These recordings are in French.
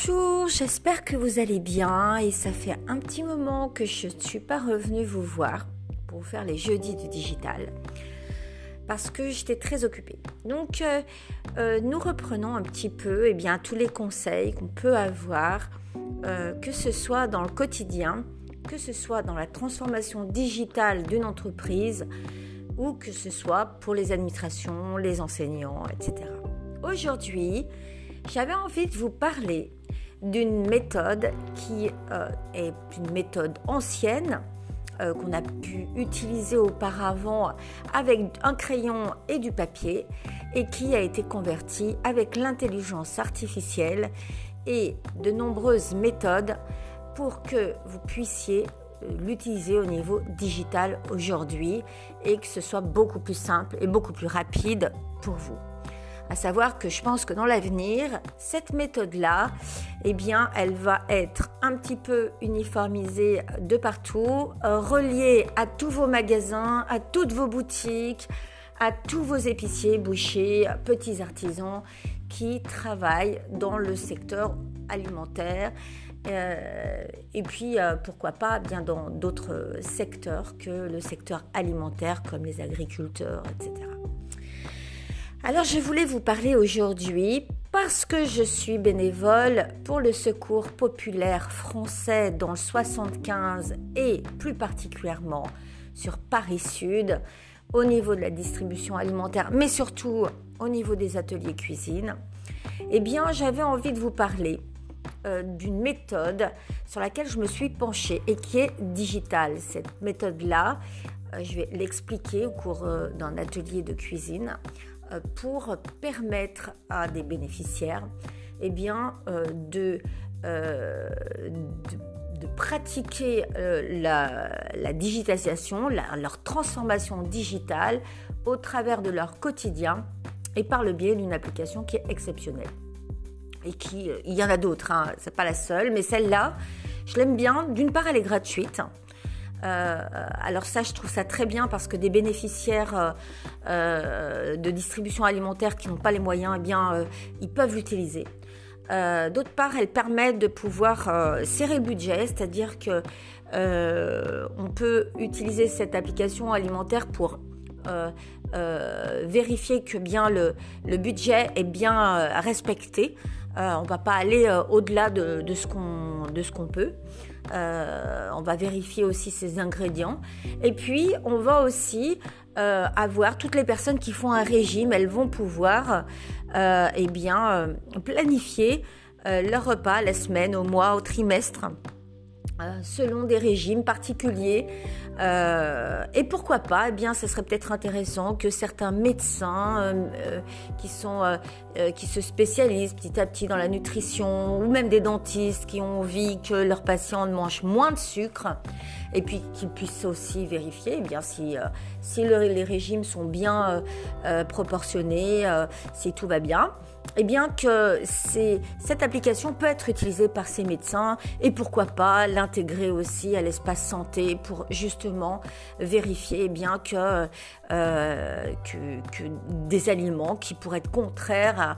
Bonjour, j'espère que vous allez bien et ça fait un petit moment que je ne suis pas revenue vous voir pour faire les jeudis du digital parce que j'étais très occupée. Donc euh, euh, nous reprenons un petit peu eh bien, tous les conseils qu'on peut avoir, euh, que ce soit dans le quotidien, que ce soit dans la transformation digitale d'une entreprise ou que ce soit pour les administrations, les enseignants, etc. Aujourd'hui, j'avais envie de vous parler d'une méthode qui euh, est une méthode ancienne euh, qu'on a pu utiliser auparavant avec un crayon et du papier et qui a été convertie avec l'intelligence artificielle et de nombreuses méthodes pour que vous puissiez euh, l'utiliser au niveau digital aujourd'hui et que ce soit beaucoup plus simple et beaucoup plus rapide pour vous. À savoir que je pense que dans l'avenir, cette méthode-là, eh bien, elle va être un petit peu uniformisée de partout, euh, reliée à tous vos magasins, à toutes vos boutiques, à tous vos épiciers, bouchers, petits artisans qui travaillent dans le secteur alimentaire. Euh, et puis, euh, pourquoi pas, bien dans d'autres secteurs que le secteur alimentaire, comme les agriculteurs, etc. Alors je voulais vous parler aujourd'hui parce que je suis bénévole pour le secours populaire français dans le 75 et plus particulièrement sur Paris Sud au niveau de la distribution alimentaire mais surtout au niveau des ateliers cuisine. Eh bien j'avais envie de vous parler euh, d'une méthode sur laquelle je me suis penchée et qui est digitale. Cette méthode-là, euh, je vais l'expliquer au cours euh, d'un atelier de cuisine. Euh, pour permettre à des bénéficiaires eh bien, euh, euh, de, de, pratiquer la, digitalisation, leur transformation digitale au travers de leur quotidien et par le biais d'une application qui est exceptionnelle. Et qui, il y en a d'autres, hein, c'est pas la seule, mais celle-là, je l'aime bien. D'une part, elle est gratuite. Euh, alors ça, je trouve ça très bien parce que des bénéficiaires euh, euh, de distribution alimentaire qui n'ont pas les moyens, eh bien, ils peuvent l'utiliser. D'autre part, elle permet de pouvoir serrer le budget, c'est-à-dire que on peut utiliser cette application alimentaire pour vérifier que bien le, le budget est bien respecté. On ne va pas aller au-delà de, de, ce qu'on peut. Euh, on va vérifier aussi ses ingrédients. Et puis, on va aussi euh, avoir toutes les personnes qui font un régime, elles vont pouvoir euh, eh planifier leur repas la semaine, au mois, au trimestre. Euh, selon des régimes particuliers. Euh, et pourquoi pas Eh bien, ce serait peut-être intéressant que certains médecins euh, qui sont qui se spécialisent petit à petit dans la nutrition, ou même des dentistes qui ont envie que leurs patients mangent moins de sucre, et puis qu'ils puissent aussi vérifier eh bien si si les régimes sont bien proportionnés, si tout va bien eh bien que cette application peut être utilisée par ces médecins et pourquoi pas l'intégrer aussi à l'espace santé pour justement vérifier eh bien que, euh, que, des aliments qui pourraient être contraires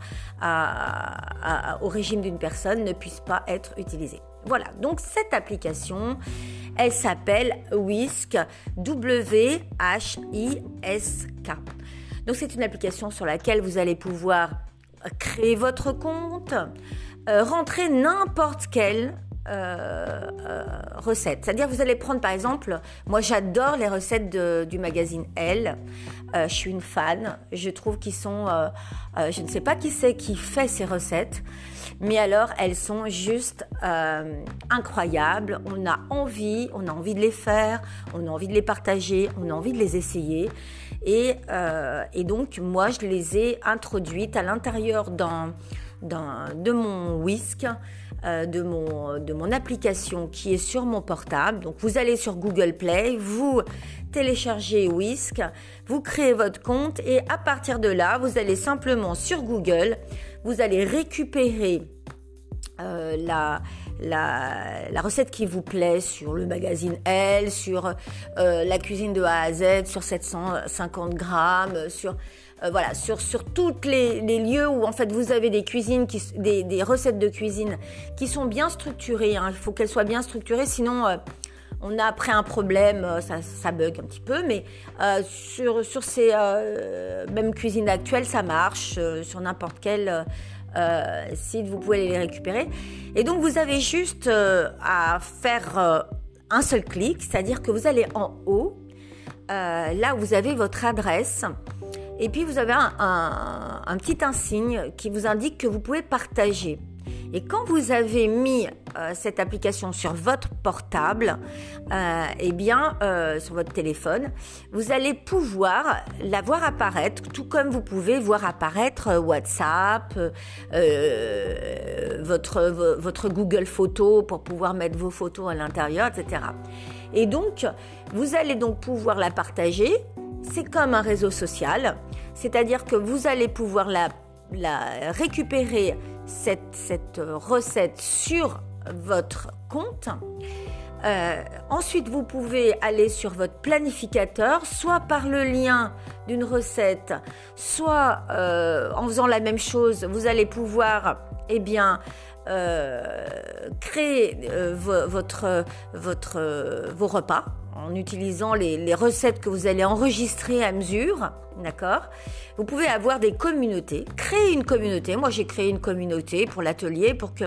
au régime d'une personne ne puissent pas être utilisés. Voilà, donc cette application, elle s'appelle Whisk, W-H-I-S-K. Donc c'est une application sur laquelle vous allez pouvoir créer votre compte, euh, rentrer n'importe quelle euh, euh, recette. C'est-à-dire vous allez prendre par exemple, moi j'adore les recettes du magazine Elle. je suis une fan. Je trouve qu'ils sont, je ne sais pas qui c'est qui fait ces recettes, mais alors elles sont juste incroyables. On a envie, on a envie de les faire, on a envie de les partager, on a envie de les essayer. Et, euh, et, donc, moi, je les ai introduites à l'intérieur de mon whisk, euh, de, mon, application qui est sur mon portable. Donc, vous allez sur Google Play, vous téléchargez Whisk, vous créez votre compte et à partir de là, vous allez simplement sur Google, vous allez récupérer euh, la, la, recette qui vous plaît sur le magazine Elle, sur euh, la cuisine de A à Z, sur 750 grammes, sur euh, voilà, sur, sur tous les, lieux où en fait vous avez des cuisines, qui, des, recettes de cuisine qui sont bien structurées. Hein. Il faut qu'elles soient bien structurées, sinon euh, on a après un problème, euh, ça, ça bug un petit peu, mais sur, sur ces mêmes cuisines actuelles, ça marche. sur n'importe quel site, vous pouvez les récupérer. Et donc vous avez juste à faire un seul clic, c'est-à-dire que vous allez en haut, là où vous avez votre adresse. Et puis vous avez un, petit insigne qui vous indique que vous pouvez partager. Et quand vous avez mis euh, cette application sur votre portable, euh, eh bien, euh, sur votre téléphone, vous allez pouvoir la voir apparaître, tout comme vous pouvez voir apparaître WhatsApp, votre, votre Google Photos pour pouvoir mettre vos photos à l'intérieur, etc. Et donc, vous allez donc pouvoir la partager c'est comme un réseau social, c'est-à-dire que vous allez pouvoir la, récupérer, cette, recette sur votre compte. Euh, ensuite, vous pouvez aller sur votre planificateur, soit par le lien d'une recette, soit euh, en faisant la même chose, vous allez pouvoir, eh bien, euh, créer vos repas en utilisant les, recettes que vous allez enregistrer à mesure, d'accord? Vous pouvez avoir des communautés, créer une communauté. Moi, j'ai créé une communauté pour l'atelier pour que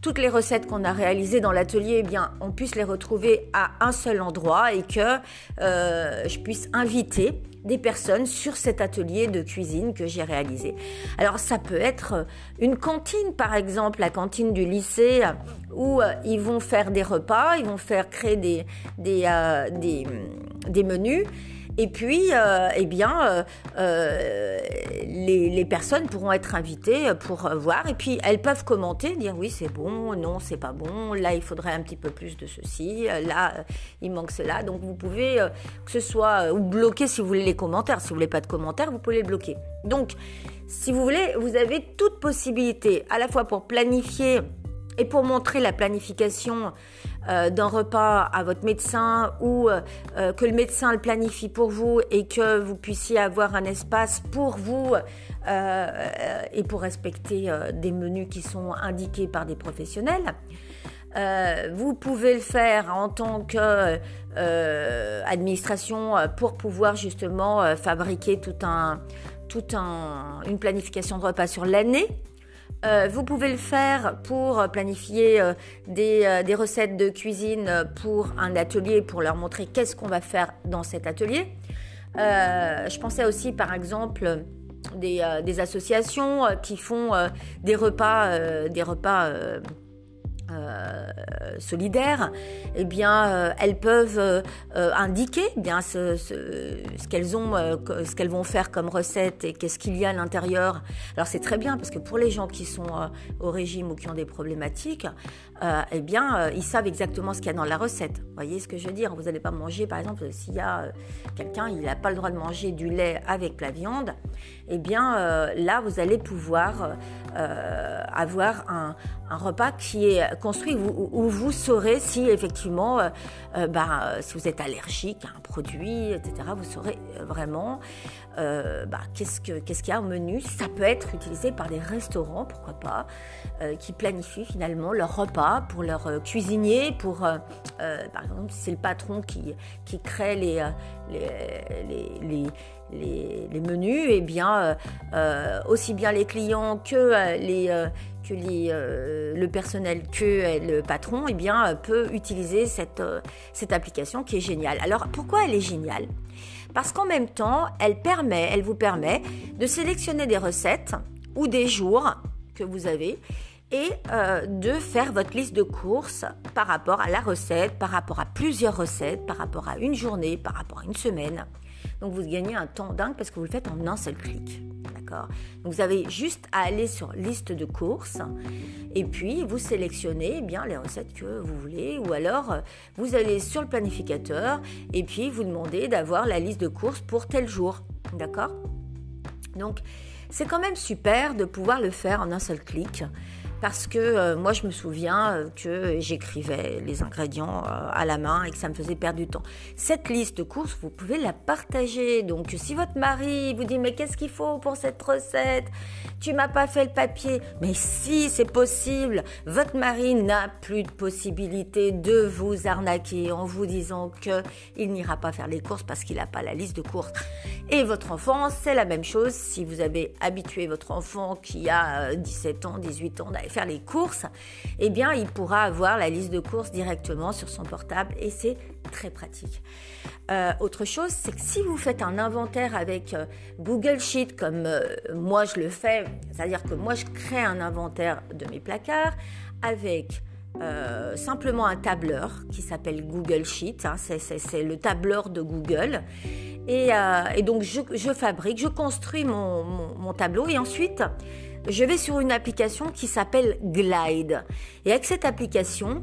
toutes les recettes qu'on a réalisées dans l'atelier, eh bien, on puisse les retrouver à un seul endroit et que euh, je puisse inviter des personnes sur cet atelier de cuisine que j'ai réalisé. Alors ça peut être une cantine par exemple, la cantine du lycée où euh, ils vont faire des repas, ils vont faire créer des, des, euh, des menus et puis, euh, eh bien, euh, euh, les, personnes pourront être invitées pour voir. Et puis, elles peuvent commenter, dire oui, c'est bon, non, c'est pas bon. Là, il faudrait un petit peu plus de ceci. Là, il manque cela. Donc, vous pouvez que ce soit ou bloquer si vous voulez les commentaires. Si vous voulez pas de commentaires, vous pouvez les bloquer. Donc, si vous voulez, vous avez toute possibilité à la fois pour planifier et pour montrer la planification euh, d'un repas à votre médecin ou euh, euh, que le médecin le planifie pour vous et que vous puissiez avoir un espace pour vous et pour respecter des menus qui sont indiqués par des professionnels. vous pouvez le faire en tant qu'administration pour pouvoir justement fabriquer tout un, toute un, une planification de repas sur l'année euh, vous pouvez le faire pour planifier euh, euh, des, recettes de cuisine pour un atelier, pour leur montrer qu'est-ce qu'on va faire dans cet atelier. je pensais aussi par exemple des, des associations qui font des repas, des repas euh, solidaires, eh bien, euh, elles peuvent euh, indiquer eh bien ce, qu'elles ont, ce qu'elles vont faire comme recette et qu'est-ce qu'il y a à l'intérieur. Alors c'est très bien parce que pour les gens qui sont au régime ou qui ont des problématiques, eh bien, ils savent exactement ce qu'il y a dans la recette. Vous voyez ce que je veux dire? Vous n'allez pas manger, par exemple, s'il y a quelqu'un, il n'a pas le droit de manger du lait avec la viande, eh bien, là, vous allez pouvoir avoir un repas qui est construit où, vous saurez si effectivement, euh, euh, bah, si vous êtes allergique à un produit, etc. Vous saurez euh, bah, qu'est-ce qu'il y a au menu? Ça peut être utilisé par des restaurants, pourquoi pas, qui planifient finalement leur repas pour leurs cuisiniers, pour, par exemple, c'est le patron qui, crée les, menus, et eh bien aussi bien les clients que euh, le personnel que euh, le patron eh bien, peut utiliser euh, cette application qui est géniale. Alors pourquoi elle est géniale? Parce qu'en même temps, elle, permet, elle vous permet de sélectionner des recettes ou des jours que vous avez et de faire votre liste de courses par rapport à la recette, par rapport à plusieurs recettes, par rapport à une journée, par rapport à une semaine. Donc vous gagnez un temps dingue parce que vous le faites en un seul clic. Vous avez juste à aller sur liste de courses et puis vous sélectionnez eh bien les recettes que vous voulez ou alors vous allez sur le planificateur et puis vous demandez d'avoir la liste de courses pour tel jour. D'accord? Donc c'est quand même super de pouvoir le faire en un seul clic. Parce que euh, moi je me souviens euh, que j'écrivais les ingrédients euh, à la main et que ça me faisait perdre du temps. Cette liste de courses, vous pouvez la partager. Donc si votre mari vous dit mais qu'est-ce qu'il faut pour cette recette? Tu m'as pas fait le papier. Mais si c'est possible, votre mari n'a plus de possibilité de vous arnaquer en vous disant que il n'ira pas faire les courses parce qu'il n'a pas la liste de courses. Et votre enfant, c'est la même chose. Si vous avez habitué votre enfant qui a 17 ans, 18 ans faire les courses, eh bien, il pourra avoir la liste de courses directement sur son portable et c'est très pratique. Euh, autre chose, c'est que si vous faites un inventaire avec euh, Google Sheet, comme euh, moi je le fais, c'est-à-dire que moi je crée un inventaire de mes placards avec simplement un tableur qui s'appelle Google Sheet, hein, c'est le tableur de Google. Et, donc je, fabrique, je construis mon, mon tableau et ensuite je vais sur une application qui s'appelle Glide. Et avec cette application,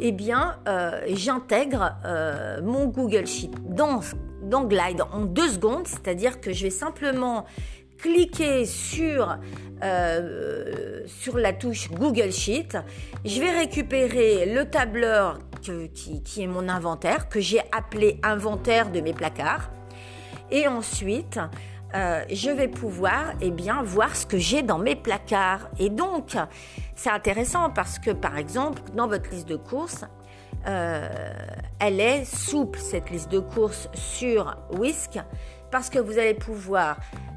eh bien, euh, j'intègre euh, mon Google Sheet dans, dans Glide en deux secondes, c'est-à-dire que je vais simplement cliquer sur, euh, sur la touche Google Sheet. Je vais récupérer le tableur qui, qui est mon inventaire, que j'ai appelé inventaire de mes placards. Et ensuite, euh, je vais pouvoir eh bien, voir ce que j'ai dans mes placards. Et donc, c'est intéressant parce que, par exemple, dans votre liste de courses, euh, elle est souple, cette liste de courses sur Whisk, parce que vous allez pouvoir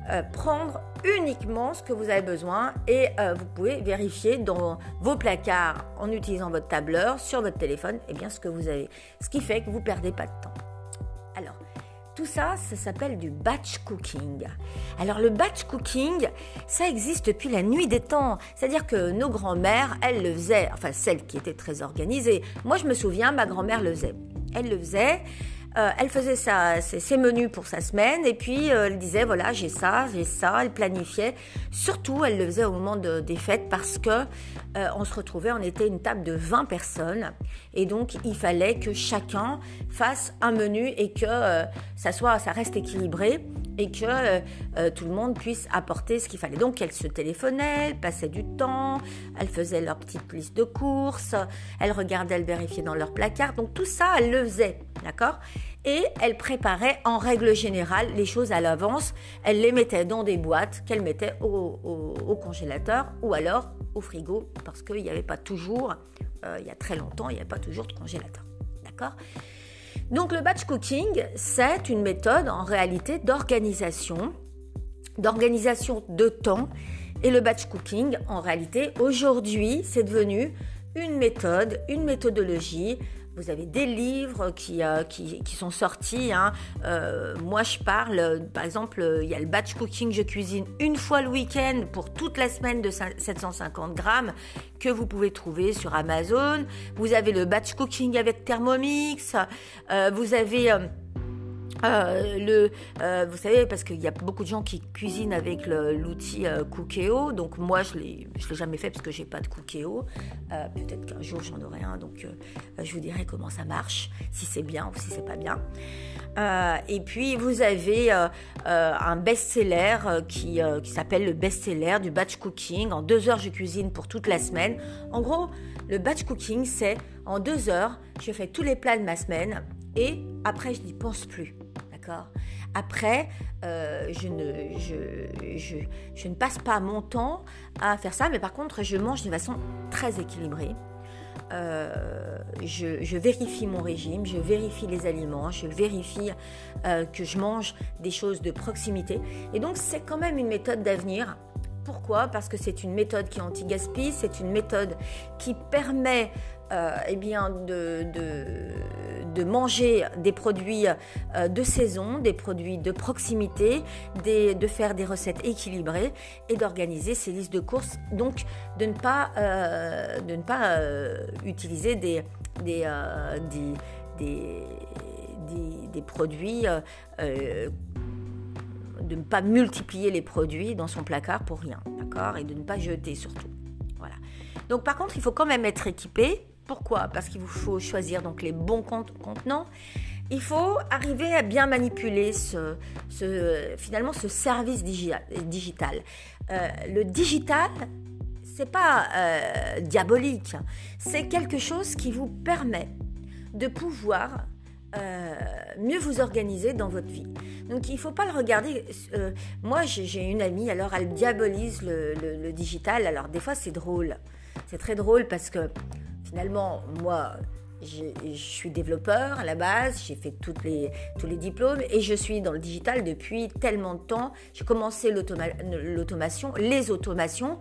euh, prendre uniquement ce que vous avez besoin et vous pouvez vérifier dans vos placards en utilisant votre tableur sur votre téléphone eh bien, ce que vous avez. Ce qui fait que vous ne perdez pas de temps. Tout ça, ça s'appelle du batch cooking. Alors le batch cooking, ça existe depuis la nuit des temps. C'est-à-dire que nos grands-mères, elles le faisaient, enfin celles qui étaient très organisées. Moi, je me souviens, ma grand-mère le faisait. Elle le faisait. Euh, elle faisait ses, menus pour sa semaine et puis euh, elle disait voilà j'ai ça, j'ai ça, elle planifiait. Surtout elle le faisait au moment des fêtes parce que euh, on se retrouvait, on était une table de 20 personnes et donc il fallait que chacun fasse un menu et que ça soit, ça reste équilibré et que tout le monde puisse apporter ce qu'il fallait. Donc elle se téléphonait, elle passait du temps, elle faisait leur petite liste de courses, elle regardait, elle vérifiait dans leur placard. Donc tout ça elle le faisait, d'accord? Et elle préparait en règle générale les choses à l'avance. Elle les mettait dans des boîtes qu'elle mettait au, congélateur ou alors au frigo parce qu'il n'y avait pas toujours, euh, il y a très longtemps, il n'y avait pas toujours de congélateur. D'accord? Donc le batch cooking, c'est une méthode en réalité d'organisation, d'organisation de temps. Et le batch cooking, en réalité, aujourd'hui, c'est devenu une méthode, une méthodologie vous avez des livres qui, euh, qui, sont sortis. Hein. Euh, moi, je parle, par exemple, il y a le batch cooking, je cuisine une fois le week-end pour toute la semaine de 750 grammes que vous pouvez trouver sur Amazon. Vous avez le batch cooking avec Thermomix. Euh, vous avez euh, le, euh, vous savez, parce qu'il y a beaucoup de gens qui cuisinent avec l'outil euh. Donc moi, je ne l'ai jamais fait parce que j'ai pas de Cookéo. Peut-être qu'un jour j'en aurai un. Donc je vous dirai comment ça marche, si c'est bien ou si c'est pas bien. et puis vous avez un best-seller qui, qui s'appelle le best-seller du batch cooking. En deux heures, je cuisine pour toute la semaine. En gros, le batch cooking, c'est en deux heures, je fais tous les plats de ma semaine et après, je n'y pense plus. Après, euh, je, ne, passe pas mon temps à faire ça, mais par contre, je mange d'une façon très équilibrée. Euh, je, vérifie mon régime, je vérifie les aliments, je vérifie euh, que je mange des choses de proximité. Et donc, c'est quand même une méthode d'avenir. Pourquoi? Parce que c'est une méthode qui est anti-gaspi, c'est une méthode qui permet euh, eh bien de, manger des produits euh, de saison, des produits de proximité, de faire des recettes équilibrées et d'organiser ces listes de courses. Donc de ne pas, euh, de ne pas utiliser des, produits de ne pas multiplier les produits dans son placard pour rien, d'accord Et de ne pas jeter surtout. Voilà. Donc par contre, il faut quand même être équipé pourquoi? Parce qu'il vous faut choisir donc les bons contenants. Il faut arriver à bien manipuler ce, finalement ce service digital. Euh, le digital, c'est pas diabolique, c'est quelque chose qui vous permet de pouvoir mieux vous organiser dans votre vie. Donc il ne faut pas le regarder. moi j'ai une amie, alors elle diabolise le digital. Alors des fois c'est drôle. C'est très drôle parce que finalement, moi, je, suis développeur à la base, j'ai fait toutes les, tous les diplômes et je suis dans le digital depuis tellement de temps. J'ai commencé l'automation, les automations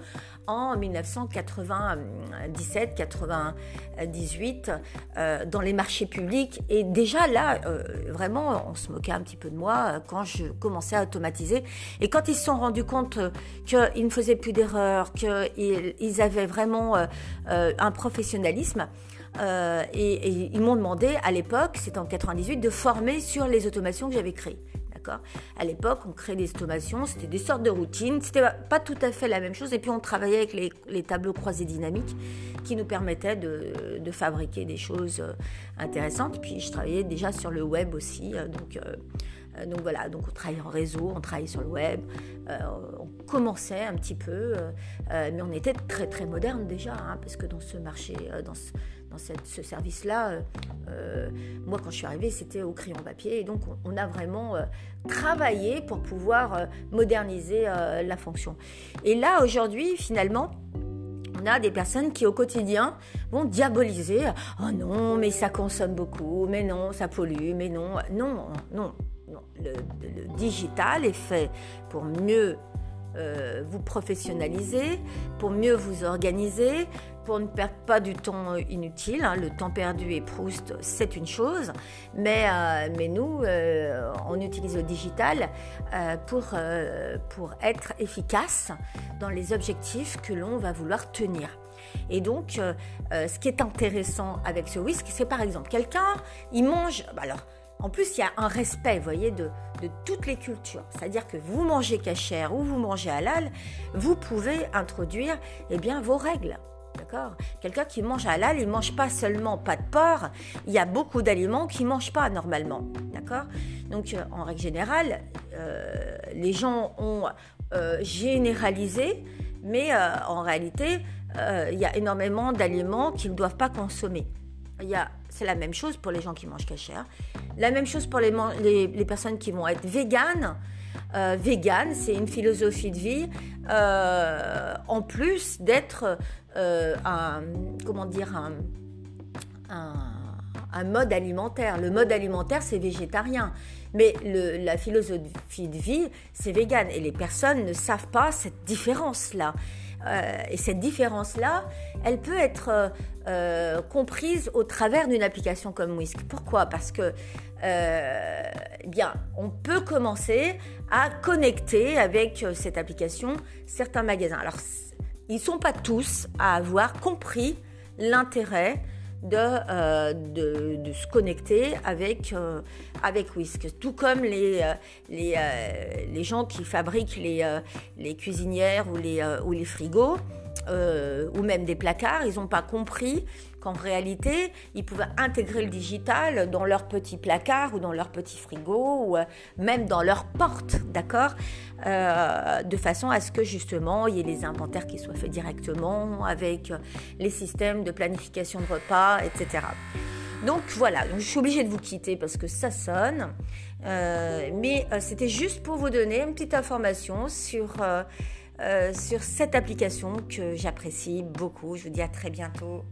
en 1997-98 euh, dans les marchés publics. Et déjà là, euh, vraiment, on se moquait un petit peu de moi euh, quand je commençais à automatiser. Et quand ils se sont rendus compte qu'ils ne faisaient plus d'erreurs, qu'ils avaient vraiment un professionnalisme, euh, et, ils m'ont demandé à l'époque, c'était en 98, de former sur les automations que j'avais créées. À l'époque, on créait des automations, c'était des sortes de routines, c'était pas tout à fait la même chose. Et puis on travaillait avec les, tableaux croisés dynamiques qui nous permettaient de, fabriquer des choses euh, intéressantes. Puis je travaillais déjà sur le web aussi, euh, donc. Donc voilà, donc on travaillait en réseau, on travaillait sur le web, on commençait un petit peu, mais on était très très moderne déjà, hein, parce que dans ce marché, dans ce, dans ce service-là, euh, euh, moi quand je suis arrivée, c'était au crayon papier. Et donc on, a vraiment euh, travaillé pour pouvoir moderniser la fonction. Et là, aujourd'hui, finalement, on a des personnes qui au quotidien vont diaboliser oh non mais ça consomme beaucoup mais non ça pollue mais non non non le, digital est fait pour mieux euh, vous professionnaliser, pour mieux vous organiser, pour ne perdre pas du temps inutile. Hein. Le temps perdu et Proust, c'est une chose, mais, euh, mais nous, euh, on utilise le digital pour, pour être efficace dans les objectifs que l'on va vouloir tenir. Et donc, ce qui est intéressant avec ce whisky, c'est par exemple quelqu'un, il mange, bah alors, en plus, il y a un respect, vous voyez, de, toutes les cultures. C'est-à-dire que vous mangez cachère ou vous mangez halal, vous pouvez introduire eh bien, vos règles. D'accord? Quelqu'un qui mange halal, il ne mange pas seulement pas de porc, il y a beaucoup d'aliments qu'il ne mange pas normalement. D'accord? Donc, euh, en règle générale, euh, les gens ont euh, généralisé, mais en réalité, il y a énormément d'aliments qu'ils ne doivent pas consommer. C'est la même chose pour les gens qui mangent cachère. La même chose pour les, les, personnes qui vont être véganes. Euh, vegan, c'est une philosophie de vie euh, en plus d'être euh, un, comment dire, un, mode alimentaire. Le mode alimentaire, c'est végétarien. Mais la philosophie de vie, c'est vegan. Et les personnes ne savent pas cette différence-là. Euh, et cette différence-là, elle peut être euh, euh, comprise au travers d'une application comme Whisk. Pourquoi? Parce que, bien, on peut commencer à connecter avec cette application certains magasins. Alors, ils ne sont pas tous à avoir compris l'intérêt de, de, se connecter avec, avec Whisk. Tout comme les, les, les gens qui fabriquent les, les cuisinières ou les, ou les frigos, ou même des placards, ils n'ont pas compris qu'en réalité, ils pouvaient intégrer le digital dans leur petit placard ou dans leur petit frigo ou même dans leur porte, d'accord De façon à ce que justement, il y ait les inventaires qui soient faits directement avec les systèmes de planification de repas, etc. Donc voilà, je suis obligée de vous quitter parce que ça sonne. Euh, mais euh, c'était juste pour vous donner une petite information sur, euh, sur cette application que j'apprécie beaucoup. Je vous dis à très bientôt.